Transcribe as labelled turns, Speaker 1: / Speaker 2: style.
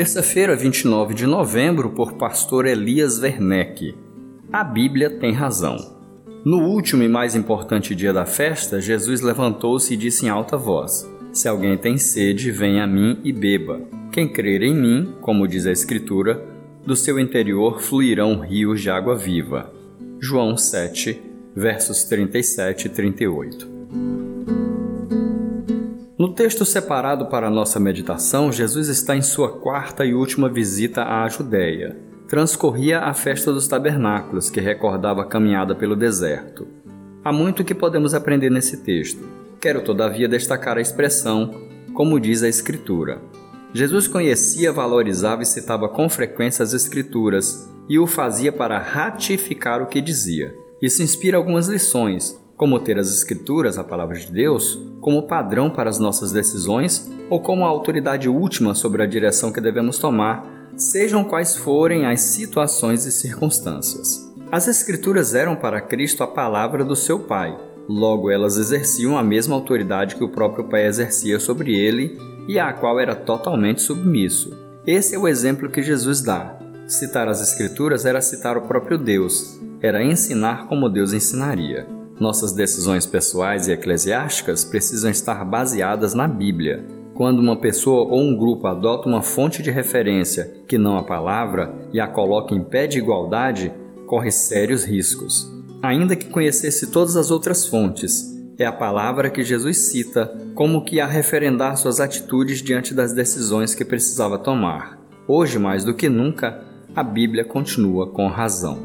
Speaker 1: Terça-feira, 29 de novembro, por pastor Elias Werneck. A Bíblia tem razão. No último e mais importante dia da festa, Jesus levantou-se e disse em alta voz: Se alguém tem sede, venha a mim e beba. Quem crer em mim, como diz a Escritura, do seu interior fluirão rios de água viva. João 7, versos 37 e 38. No texto separado para a nossa meditação, Jesus está em sua quarta e última visita à Judéia. Transcorria a festa dos tabernáculos, que recordava a caminhada pelo deserto. Há muito que podemos aprender nesse texto. Quero, todavia, destacar a expressão, como diz a Escritura. Jesus conhecia, valorizava e citava com frequência as Escrituras e o fazia para ratificar o que dizia. Isso inspira algumas lições, como ter as Escrituras, a palavra de Deus, como padrão para as nossas decisões ou como a autoridade última sobre a direção que devemos tomar, sejam quais forem as situações e circunstâncias. As Escrituras eram para Cristo a palavra do seu Pai, logo elas exerciam a mesma autoridade que o próprio Pai exercia sobre ele e à qual era totalmente submisso. Esse é o exemplo que Jesus dá. Citar as Escrituras era citar o próprio Deus, era ensinar como Deus ensinaria. Nossas decisões pessoais e eclesiásticas precisam estar baseadas na Bíblia. Quando uma pessoa ou um grupo adota uma fonte de referência que não a palavra e a coloca em pé de igualdade, corre sérios riscos. Ainda que conhecesse todas as outras fontes, é a palavra que Jesus cita como que a referendar suas atitudes diante das decisões que precisava tomar. Hoje, mais do que nunca, a Bíblia continua com razão.